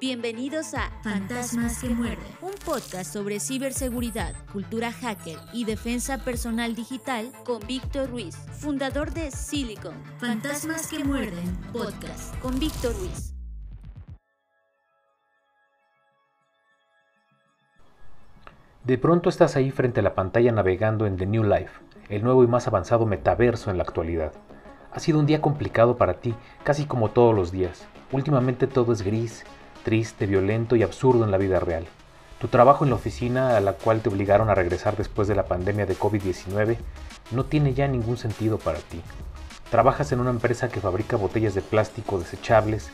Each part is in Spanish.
Bienvenidos a Fantasmas que muerden, un podcast sobre ciberseguridad, cultura hacker y defensa personal digital con Víctor Ruiz, fundador de Silicon. Fantasmas que muerden, podcast con Víctor Ruiz. De pronto estás ahí frente a la pantalla navegando en The New Life, el nuevo y más avanzado metaverso en la actualidad. Ha sido un día complicado para ti, casi como todos los días. Últimamente todo es gris, triste, violento y absurdo en la vida real. Tu trabajo en la oficina a la cual te obligaron a regresar después de la pandemia de COVID-19 no tiene ya ningún sentido para ti. Trabajas en una empresa que fabrica botellas de plástico desechables,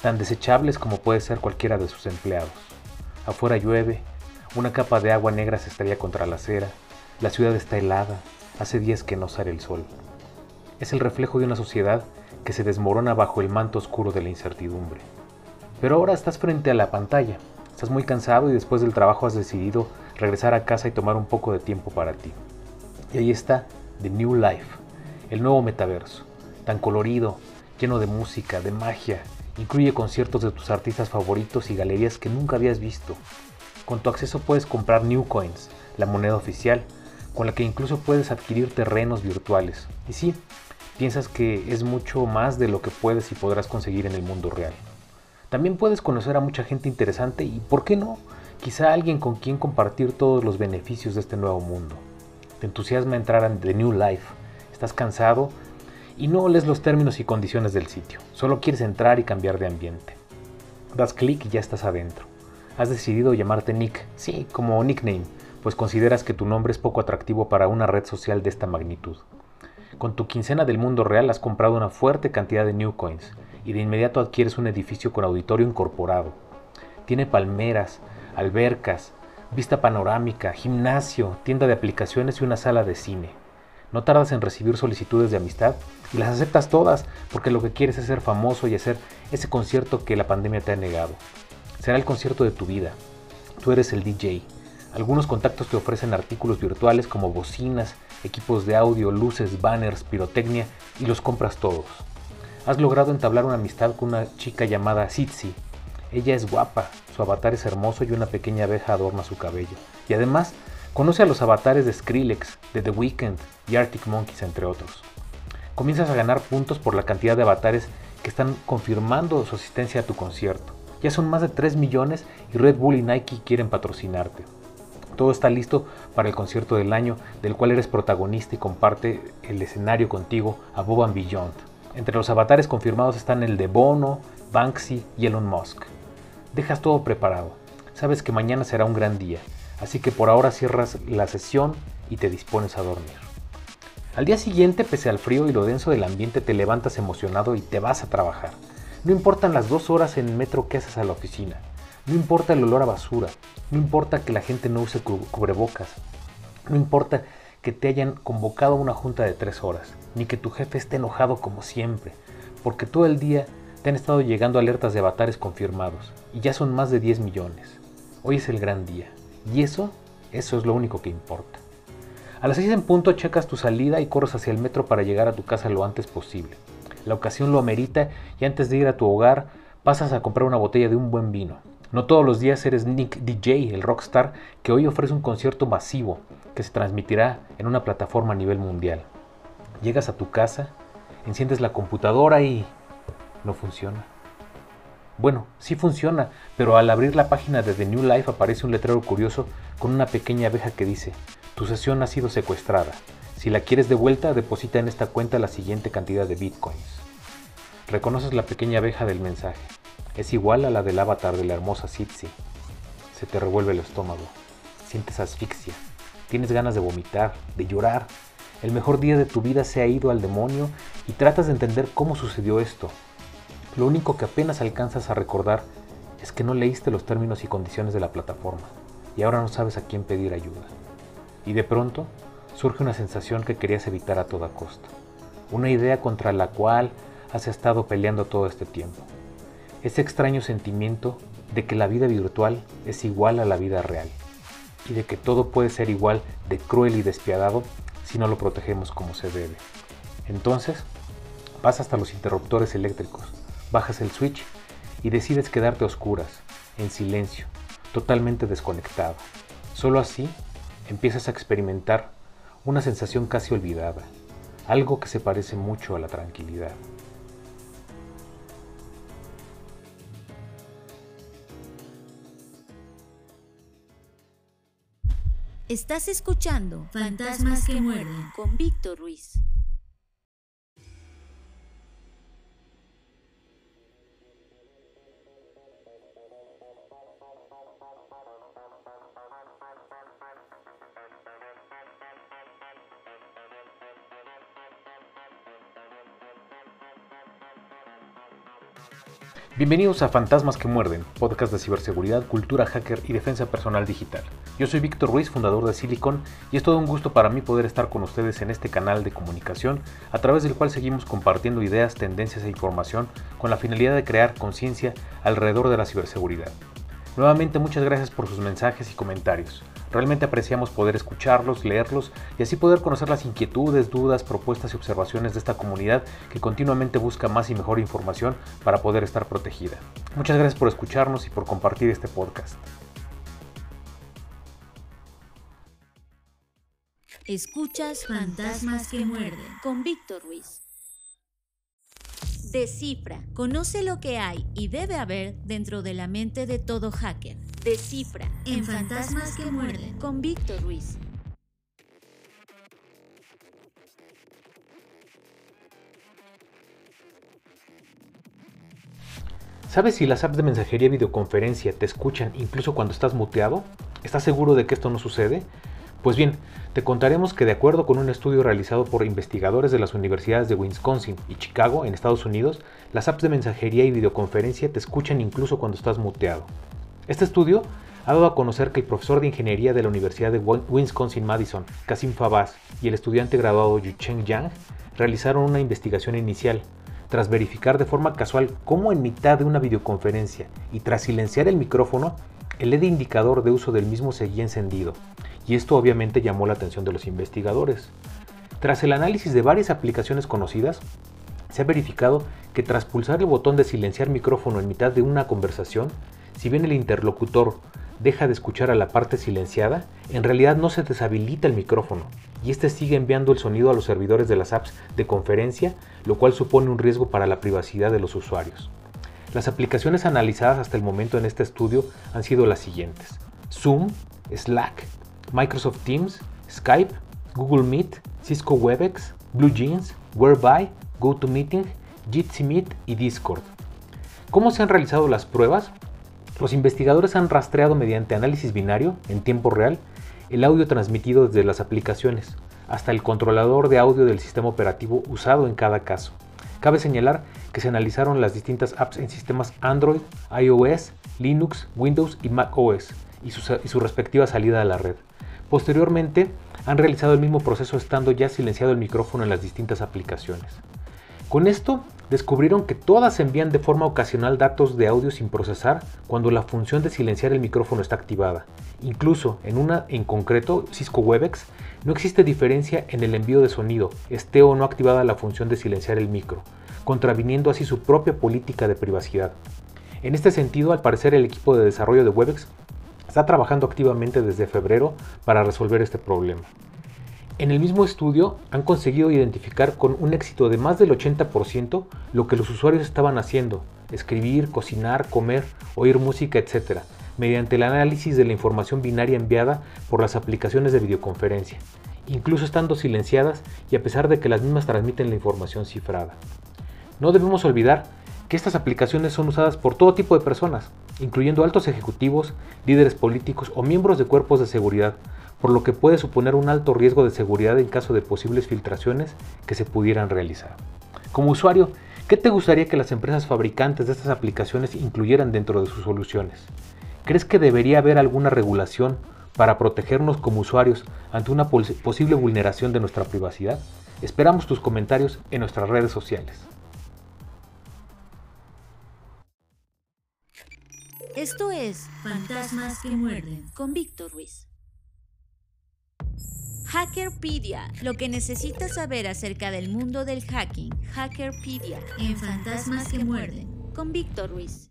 tan desechables como puede ser cualquiera de sus empleados. Afuera llueve, una capa de agua negra se estrella contra la acera, la ciudad está helada, hace días que no sale el sol. Es el reflejo de una sociedad que se desmorona bajo el manto oscuro de la incertidumbre. Pero ahora estás frente a la pantalla, estás muy cansado y después del trabajo has decidido regresar a casa y tomar un poco de tiempo para ti. Y ahí está The New Life, el nuevo metaverso, tan colorido, lleno de música, de magia, incluye conciertos de tus artistas favoritos y galerías que nunca habías visto. Con tu acceso puedes comprar New Coins, la moneda oficial, con la que incluso puedes adquirir terrenos virtuales. Y sí, piensas que es mucho más de lo que puedes y podrás conseguir en el mundo real. También puedes conocer a mucha gente interesante y, ¿por qué no? Quizá alguien con quien compartir todos los beneficios de este nuevo mundo. Te entusiasma entrar en The New Life. Estás cansado y no lees los términos y condiciones del sitio. Solo quieres entrar y cambiar de ambiente. Das clic y ya estás adentro. Has decidido llamarte Nick, sí, como nickname, pues consideras que tu nombre es poco atractivo para una red social de esta magnitud. Con tu quincena del mundo real has comprado una fuerte cantidad de New Coins y de inmediato adquieres un edificio con auditorio incorporado. Tiene palmeras, albercas, vista panorámica, gimnasio, tienda de aplicaciones y una sala de cine. No tardas en recibir solicitudes de amistad y las aceptas todas porque lo que quieres es ser famoso y hacer ese concierto que la pandemia te ha negado. Será el concierto de tu vida. Tú eres el DJ. Algunos contactos te ofrecen artículos virtuales como bocinas, equipos de audio, luces, banners, pirotecnia y los compras todos has logrado entablar una amistad con una chica llamada Sitsi. Ella es guapa, su avatar es hermoso y una pequeña abeja adorna su cabello. Y además, conoce a los avatares de Skrillex, de The Weeknd y Arctic Monkeys, entre otros. Comienzas a ganar puntos por la cantidad de avatares que están confirmando su asistencia a tu concierto. Ya son más de 3 millones y Red Bull y Nike quieren patrocinarte. Todo está listo para el concierto del año del cual eres protagonista y comparte el escenario contigo a Bob Beyond. Entre los avatares confirmados están el de Bono, Banksy y Elon Musk. Dejas todo preparado. Sabes que mañana será un gran día, así que por ahora cierras la sesión y te dispones a dormir. Al día siguiente, pese al frío y lo denso del ambiente, te levantas emocionado y te vas a trabajar. No importan las dos horas en metro que haces a la oficina. No importa el olor a basura. No importa que la gente no use cubrebocas. No importa que te hayan convocado a una junta de tres horas, ni que tu jefe esté enojado como siempre, porque todo el día te han estado llegando alertas de avatares confirmados, y ya son más de 10 millones. Hoy es el gran día, y eso, eso es lo único que importa. A las 6 en punto checas tu salida y corres hacia el metro para llegar a tu casa lo antes posible. La ocasión lo amerita y antes de ir a tu hogar pasas a comprar una botella de un buen vino. No todos los días eres Nick DJ, el rockstar, que hoy ofrece un concierto masivo que se transmitirá en una plataforma a nivel mundial. Llegas a tu casa, enciendes la computadora y no funciona. Bueno, sí funciona, pero al abrir la página de The New Life aparece un letrero curioso con una pequeña abeja que dice, tu sesión ha sido secuestrada. Si la quieres de vuelta, deposita en esta cuenta la siguiente cantidad de bitcoins. Reconoces la pequeña abeja del mensaje. Es igual a la del avatar de la hermosa Sitsi. Se te revuelve el estómago. Sientes asfixia. Tienes ganas de vomitar, de llorar. El mejor día de tu vida se ha ido al demonio y tratas de entender cómo sucedió esto. Lo único que apenas alcanzas a recordar es que no leíste los términos y condiciones de la plataforma y ahora no sabes a quién pedir ayuda. Y de pronto surge una sensación que querías evitar a toda costa. Una idea contra la cual has estado peleando todo este tiempo ese extraño sentimiento de que la vida virtual es igual a la vida real y de que todo puede ser igual de cruel y despiadado si no lo protegemos como se debe. Entonces, vas hasta los interruptores eléctricos, bajas el switch y decides quedarte a oscuras, en silencio, totalmente desconectado. Solo así empiezas a experimentar una sensación casi olvidada, algo que se parece mucho a la tranquilidad. Estás escuchando Fantasmas que muerden con Víctor Ruiz. Bienvenidos a Fantasmas que Muerden, podcast de ciberseguridad, cultura hacker y defensa personal digital. Yo soy Víctor Ruiz, fundador de Silicon, y es todo un gusto para mí poder estar con ustedes en este canal de comunicación, a través del cual seguimos compartiendo ideas, tendencias e información con la finalidad de crear conciencia alrededor de la ciberseguridad. Nuevamente muchas gracias por sus mensajes y comentarios. Realmente apreciamos poder escucharlos, leerlos y así poder conocer las inquietudes, dudas, propuestas y observaciones de esta comunidad que continuamente busca más y mejor información para poder estar protegida. Muchas gracias por escucharnos y por compartir este podcast. Escuchas Fantasmas que muerden con Víctor Ruiz. Descifra, conoce lo que hay y debe haber dentro de la mente de todo hacker. Descifra en Fantasmas que muerden con Víctor Ruiz. ¿Sabes si las apps de mensajería y videoconferencia te escuchan incluso cuando estás muteado? ¿Estás seguro de que esto no sucede? Pues bien, te contaremos que de acuerdo con un estudio realizado por investigadores de las universidades de Wisconsin y Chicago en Estados Unidos, las apps de mensajería y videoconferencia te escuchan incluso cuando estás muteado. Este estudio ha dado a conocer que el profesor de ingeniería de la Universidad de Wisconsin-Madison, Kasim Fabaz, y el estudiante graduado Yucheng Yang realizaron una investigación inicial tras verificar de forma casual cómo en mitad de una videoconferencia y tras silenciar el micrófono, el LED indicador de uso del mismo seguía encendido, y esto obviamente llamó la atención de los investigadores. Tras el análisis de varias aplicaciones conocidas, se ha verificado que tras pulsar el botón de silenciar micrófono en mitad de una conversación, si bien el interlocutor deja de escuchar a la parte silenciada, en realidad no se deshabilita el micrófono y este sigue enviando el sonido a los servidores de las apps de conferencia, lo cual supone un riesgo para la privacidad de los usuarios. Las aplicaciones analizadas hasta el momento en este estudio han sido las siguientes: Zoom, Slack, Microsoft Teams, Skype, Google Meet, Cisco Webex, BlueJeans, Whereby, GoToMeeting, Jitsi Meet y Discord. ¿Cómo se han realizado las pruebas? Los investigadores han rastreado mediante análisis binario, en tiempo real, el audio transmitido desde las aplicaciones hasta el controlador de audio del sistema operativo usado en cada caso. Cabe señalar que se analizaron las distintas apps en sistemas Android, iOS, Linux, Windows y Mac OS y su, respectiva salida a la red. Posteriormente, han realizado el mismo proceso estando ya silenciado el micrófono en las distintas aplicaciones. Con esto, descubrieron que todas envían de forma ocasional datos de audio sin procesar cuando la función de silenciar el micrófono está activada. Incluso en una en concreto, Cisco Webex, no existe diferencia en el envío de sonido, esté o no activada la función de silenciar el micro, contraviniendo así su propia política de privacidad. En este sentido, al parecer el equipo de desarrollo de Webex está trabajando activamente desde febrero para resolver este problema. En el mismo estudio han conseguido identificar con un éxito de más del 80% lo que los usuarios estaban haciendo, escribir, cocinar, comer, oír música, etc., mediante el análisis de la información binaria enviada por las aplicaciones de videoconferencia, incluso estando silenciadas y a pesar de que las mismas transmiten la información cifrada. No debemos olvidar que estas aplicaciones son usadas por todo tipo de personas, incluyendo altos ejecutivos, líderes políticos o miembros de cuerpos de seguridad, por lo que puede suponer un alto riesgo de seguridad en caso de posibles filtraciones que se pudieran realizar. Como usuario, ¿qué te gustaría que las empresas fabricantes de estas aplicaciones incluyeran dentro de sus soluciones? ¿Crees que debería haber alguna regulación para protegernos como usuarios ante una posible vulneración de nuestra privacidad? Esperamos tus comentarios en nuestras redes sociales. Esto es Fantasmas que muerden con Víctor Ruiz. Hackerpedia, lo que necesitas saber acerca del mundo del hacking. Hackerpedia en Fantasmas que muerden con Víctor Ruiz.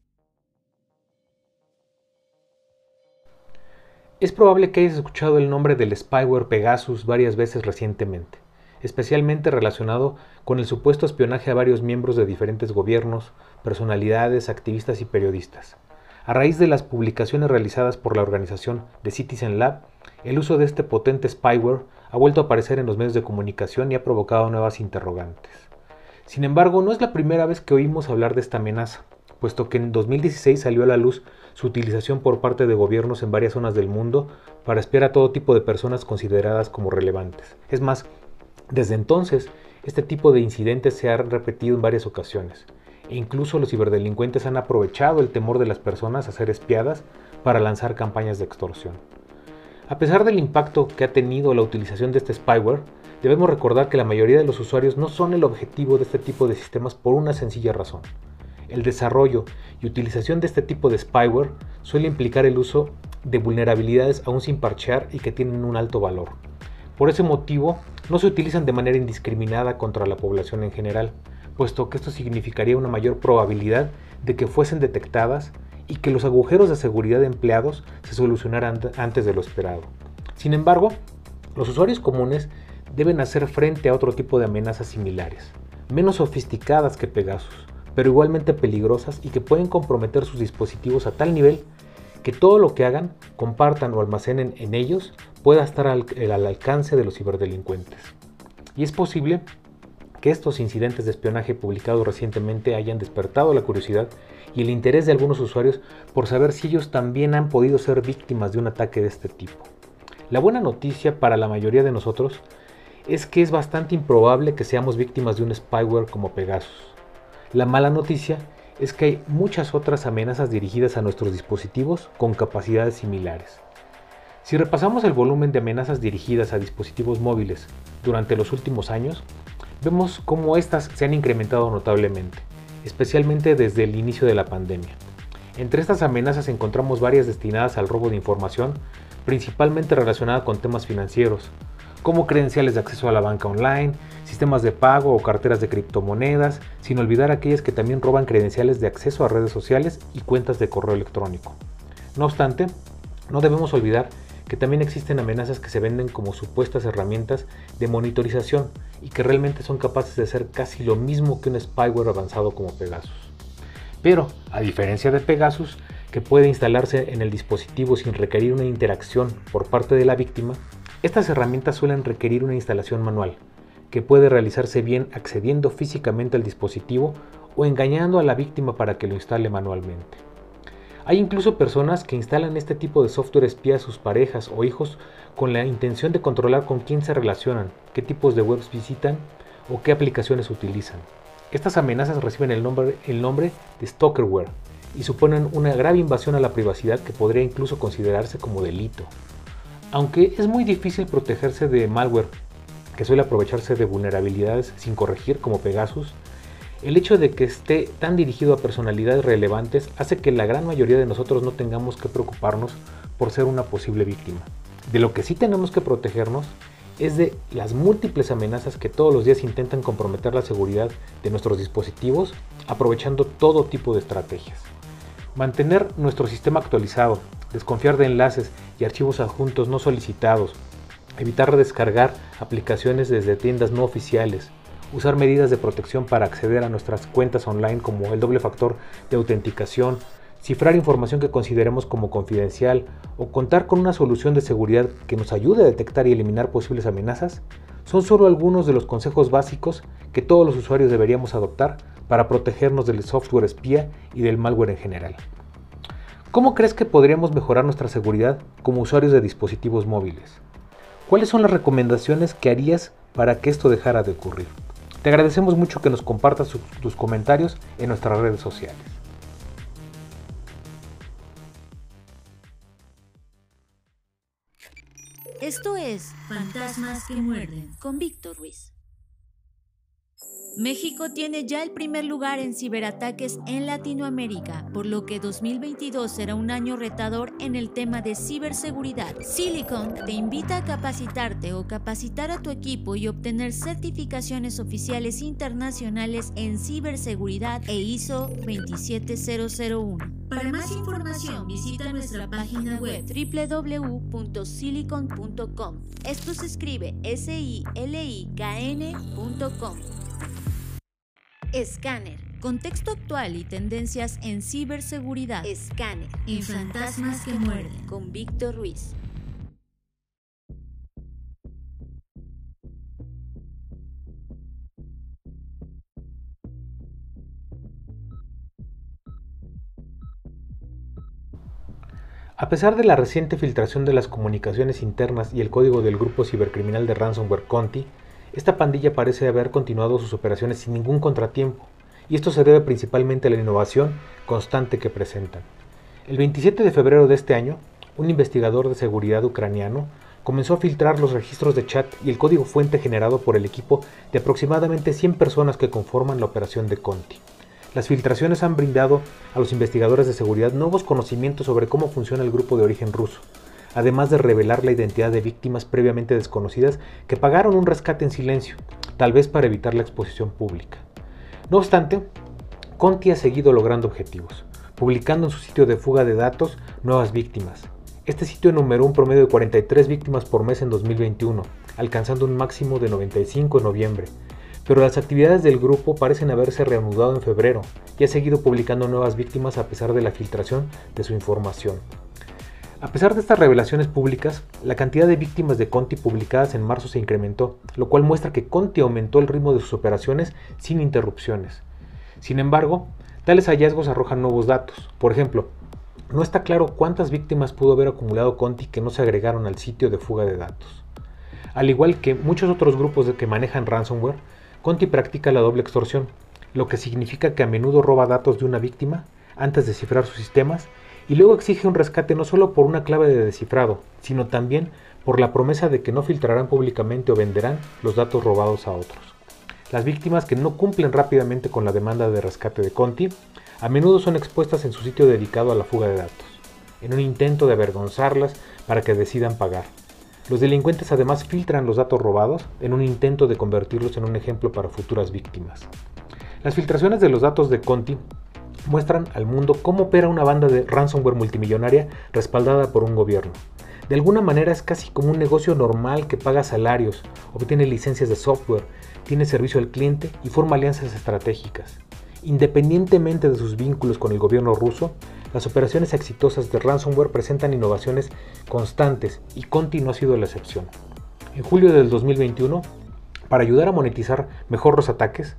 Es probable que hayas escuchado el nombre del spyware Pegasus varias veces recientemente, especialmente relacionado con el supuesto espionaje a varios miembros de diferentes gobiernos, personalidades, activistas y periodistas. A raíz de las publicaciones realizadas por la organización The Citizen Lab, el uso de este potente spyware ha vuelto a aparecer en los medios de comunicación y ha provocado nuevas interrogantes. Sin embargo, no es la primera vez que oímos hablar de esta amenaza puesto que en 2016 salió a la luz su utilización por parte de gobiernos en varias zonas del mundo para espiar a todo tipo de personas consideradas como relevantes. Es más, desde entonces, este tipo de incidentes se ha repetido en varias ocasiones, e incluso los ciberdelincuentes han aprovechado el temor de las personas a ser espiadas para lanzar campañas de extorsión. A pesar del impacto que ha tenido la utilización de este spyware, debemos recordar que la mayoría de los usuarios no son el objetivo de este tipo de sistemas por una sencilla razón. El desarrollo y utilización de este tipo de spyware suele implicar el uso de vulnerabilidades aún sin parchear y que tienen un alto valor. Por ese motivo, no se utilizan de manera indiscriminada contra la población en general, puesto que esto significaría una mayor probabilidad de que fuesen detectadas y que los agujeros de seguridad empleados se solucionaran antes de lo esperado. Sin embargo, los usuarios comunes deben hacer frente a otro tipo de amenazas similares, menos sofisticadas que Pegasus, pero igualmente peligrosas y que pueden comprometer sus dispositivos a tal nivel que todo lo que hagan, compartan o almacenen en ellos pueda estar al, al alcance de los ciberdelincuentes. Y es posible estos incidentes de espionaje publicados recientemente hayan despertado la curiosidad y el interés de algunos usuarios por saber si ellos también han podido ser víctimas de un ataque de este tipo. La buena noticia para la mayoría de nosotros es que es bastante improbable que seamos víctimas de un spyware como Pegasus. La mala noticia es que hay muchas otras amenazas dirigidas a nuestros dispositivos con capacidades similares. Si repasamos el volumen de amenazas dirigidas a dispositivos móviles durante los últimos años, vemos cómo estas se han incrementado notablemente, especialmente desde el inicio de la pandemia. Entre estas amenazas encontramos varias destinadas al robo de información, principalmente relacionada con temas financieros, como credenciales de acceso a la banca online, sistemas de pago o carteras de criptomonedas, sin olvidar aquellas que también roban credenciales de acceso a redes sociales y cuentas de correo electrónico. No obstante, no debemos olvidar que también existen amenazas que se venden como supuestas herramientas de monitorización y que realmente son capaces de hacer casi lo mismo que un spyware avanzado como Pegasus. Pero, a diferencia de Pegasus, que puede instalarse en el dispositivo sin requerir una interacción por parte de la víctima, estas herramientas suelen requerir una instalación manual, que puede realizarse bien accediendo físicamente al dispositivo o engañando a la víctima para que lo instale manualmente. Hay incluso personas que instalan este tipo de software espía a sus parejas o hijos con la intención de controlar con quién se relacionan, qué tipos de webs visitan o qué aplicaciones utilizan. Estas amenazas reciben el nombre, de stalkerware y suponen una grave invasión a la privacidad que podría incluso considerarse como delito. Aunque es muy difícil protegerse de malware que suele aprovecharse de vulnerabilidades sin corregir como Pegasus, el hecho de que esté tan dirigido a personalidades relevantes hace que la gran mayoría de nosotros no tengamos que preocuparnos por ser una posible víctima. De lo que sí tenemos que protegernos es de las múltiples amenazas que todos los días intentan comprometer la seguridad de nuestros dispositivos aprovechando todo tipo de estrategias. Mantener nuestro sistema actualizado, desconfiar de enlaces y archivos adjuntos no solicitados, evitar descargar aplicaciones desde tiendas no oficiales, usar medidas de protección para acceder a nuestras cuentas online como el doble factor de autenticación, cifrar información que consideremos como confidencial o contar con una solución de seguridad que nos ayude a detectar y eliminar posibles amenazas, son solo algunos de los consejos básicos que todos los usuarios deberíamos adoptar para protegernos del software espía y del malware en general. ¿Cómo crees que podríamos mejorar nuestra seguridad como usuarios de dispositivos móviles? ¿Cuáles son las recomendaciones que harías para que esto dejara de ocurrir? Te agradecemos mucho que nos compartas tus comentarios en nuestras redes sociales. Esto es Fantasmas que muerden con Víctor Ruiz. México tiene ya el primer lugar en ciberataques en Latinoamérica, por lo que 2022 será un año retador en el tema de ciberseguridad. Silicon te invita a capacitarte o capacitar a tu equipo y obtener certificaciones oficiales internacionales en ciberseguridad e ISO 27001. Para más información visita nuestra página web www.silicon.com. Esto se escribe S-I-L-I-K-N.com. Escáner. Contexto actual y tendencias en ciberseguridad. Escáner. En Fantasmas que Muerden. Con Víctor Ruiz. A pesar de la reciente filtración de las comunicaciones internas y el código del grupo cibercriminal de ransomware Conti, esta pandilla parece haber continuado sus operaciones sin ningún contratiempo, y esto se debe principalmente a la innovación constante que presentan. El 27 de febrero de este año, un investigador de seguridad ucraniano comenzó a filtrar los registros de chat y el código fuente generado por el equipo de aproximadamente 100 personas que conforman la operación de Conti. Las filtraciones han brindado a los investigadores de seguridad nuevos conocimientos sobre cómo funciona el grupo de origen ruso, además de revelar la identidad de víctimas previamente desconocidas que pagaron un rescate en silencio, tal vez para evitar la exposición pública. No obstante, Conti ha seguido logrando objetivos, publicando en su sitio de fuga de datos nuevas víctimas. Este sitio enumeró un promedio de 43 víctimas por mes en 2021, alcanzando un máximo de 95 en noviembre. Pero las actividades del grupo parecen haberse reanudado en febrero y ha seguido publicando nuevas víctimas a pesar de la filtración de su información. A pesar de estas revelaciones públicas, la cantidad de víctimas de Conti publicadas en marzo se incrementó, lo cual muestra que Conti aumentó el ritmo de sus operaciones sin interrupciones. Sin embargo, tales hallazgos arrojan nuevos datos. Por ejemplo, no está claro cuántas víctimas pudo haber acumulado Conti que no se agregaron al sitio de fuga de datos. Al igual que muchos otros grupos que manejan ransomware, Conti practica la doble extorsión, lo que significa que a menudo roba datos de una víctima antes de cifrar sus sistemas y luego exige un rescate no solo por una clave de descifrado, sino también por la promesa de que no filtrarán públicamente o venderán los datos robados a otros. Las víctimas que no cumplen rápidamente con la demanda de rescate de Conti a menudo son expuestas en su sitio dedicado a la fuga de datos, en un intento de avergonzarlas para que decidan pagar. Los delincuentes además filtran los datos robados en un intento de convertirlos en un ejemplo para futuras víctimas. Las filtraciones de los datos de Conti muestran al mundo cómo opera una banda de ransomware multimillonaria respaldada por un gobierno. De alguna manera es casi como un negocio normal que paga salarios, obtiene licencias de software, tiene servicio al cliente y forma alianzas estratégicas. Independientemente de sus vínculos con el gobierno ruso, las operaciones exitosas de ransomware presentan innovaciones constantes y Conti no ha sido la excepción. En julio del 2021, para ayudar a monetizar mejor los ataques,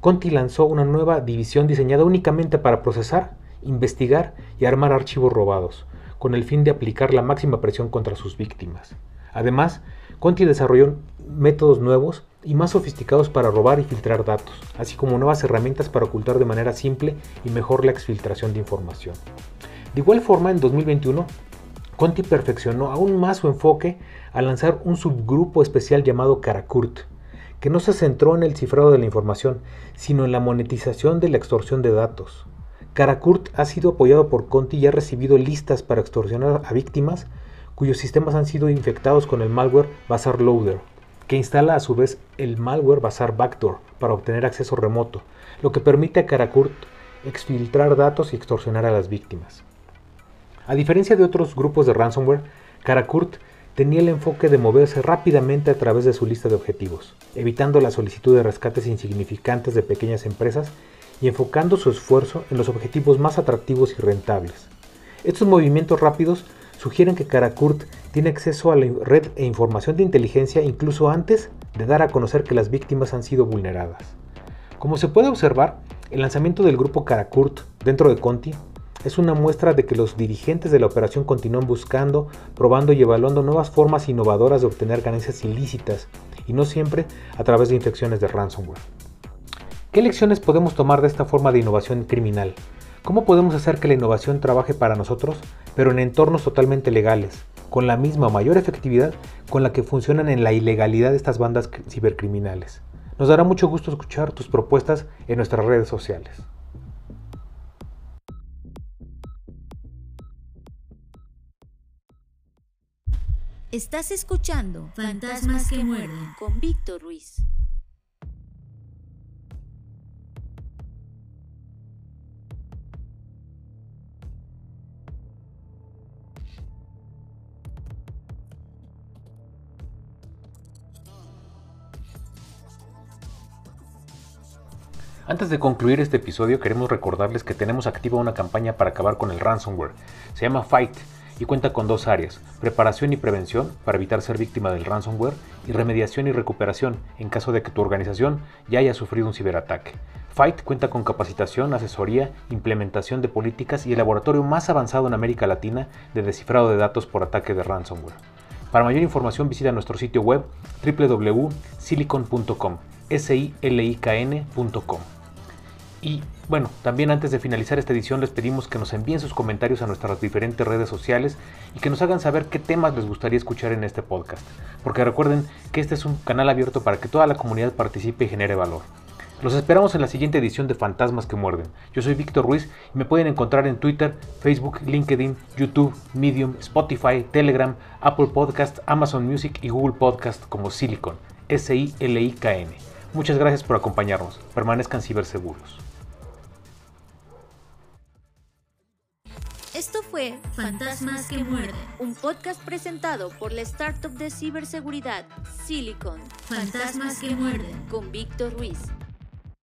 Conti lanzó una nueva división diseñada únicamente para procesar, investigar y armar archivos robados, con el fin de aplicar la máxima presión contra sus víctimas. Además, Conti desarrolló métodos nuevos y más sofisticados para robar y filtrar datos, así como nuevas herramientas para ocultar de manera simple y mejor la exfiltración de información. De igual forma, en 2021, Conti perfeccionó aún más su enfoque al lanzar un subgrupo especial llamado Karakurt, que no se centró en el cifrado de la información, sino en la monetización de la extorsión de datos. Karakurt ha sido apoyado por Conti y ha recibido listas para extorsionar a víctimas cuyos sistemas han sido infectados con el malware Bazaar Loader, que instala a su vez el malware Bazaar Backdoor para obtener acceso remoto, lo que permite a Karakurt exfiltrar datos y extorsionar a las víctimas. A diferencia de otros grupos de ransomware, Karakurt tenía el enfoque de moverse rápidamente a través de su lista de objetivos, evitando la solicitud de rescates insignificantes de pequeñas empresas y enfocando su esfuerzo en los objetivos más atractivos y rentables. Estos movimientos rápidos sugieren que Karakurt tiene acceso a la red e información de inteligencia incluso antes de dar a conocer que las víctimas han sido vulneradas. Como se puede observar, el lanzamiento del grupo Karakurt dentro de Conti es una muestra de que los dirigentes de la operación continúan buscando, probando y evaluando nuevas formas innovadoras de obtener ganancias ilícitas y no siempre a través de infecciones de ransomware. ¿Qué lecciones podemos tomar de esta forma de innovación criminal? ¿Cómo podemos hacer que la innovación trabaje para nosotros, pero en entornos totalmente legales, con la misma o mayor efectividad con la que funcionan en la ilegalidad estas bandas cibercriminales? Nos dará mucho gusto escuchar tus propuestas en nuestras redes sociales. Estás escuchando Fantasmas que muerden con Víctor Ruiz. Antes de concluir este episodio queremos recordarles que tenemos activa una campaña para acabar con el ransomware. Se llama Fight y cuenta con dos áreas, preparación y prevención para evitar ser víctima del ransomware y remediación y recuperación en caso de que tu organización ya haya sufrido un ciberataque. Fight cuenta con capacitación, asesoría, implementación de políticas y el laboratorio más avanzado en América Latina de descifrado de datos por ataque de ransomware. Para mayor información visita nuestro sitio web www.silicon.com, s i l i k n.com. Y bueno, también antes de finalizar esta edición les pedimos que nos envíen sus comentarios a nuestras diferentes redes sociales y que nos hagan saber qué temas les gustaría escuchar en este podcast. Porque recuerden que este es un canal abierto para que toda la comunidad participe y genere valor. Los esperamos en la siguiente edición de Fantasmas que Muerden. Yo soy Víctor Ruiz y me pueden encontrar en Twitter, Facebook, LinkedIn, YouTube, Medium, Spotify, Telegram, Apple Podcast, Amazon Music y Google Podcast como Silicon, S-I-L-I-K-N. Muchas gracias por acompañarnos. Permanezcan ciberseguros. Esto fue Fantasmas que muerden. un podcast presentado por la startup de ciberseguridad Silicon Fantasmas que muerden. con Víctor Ruiz.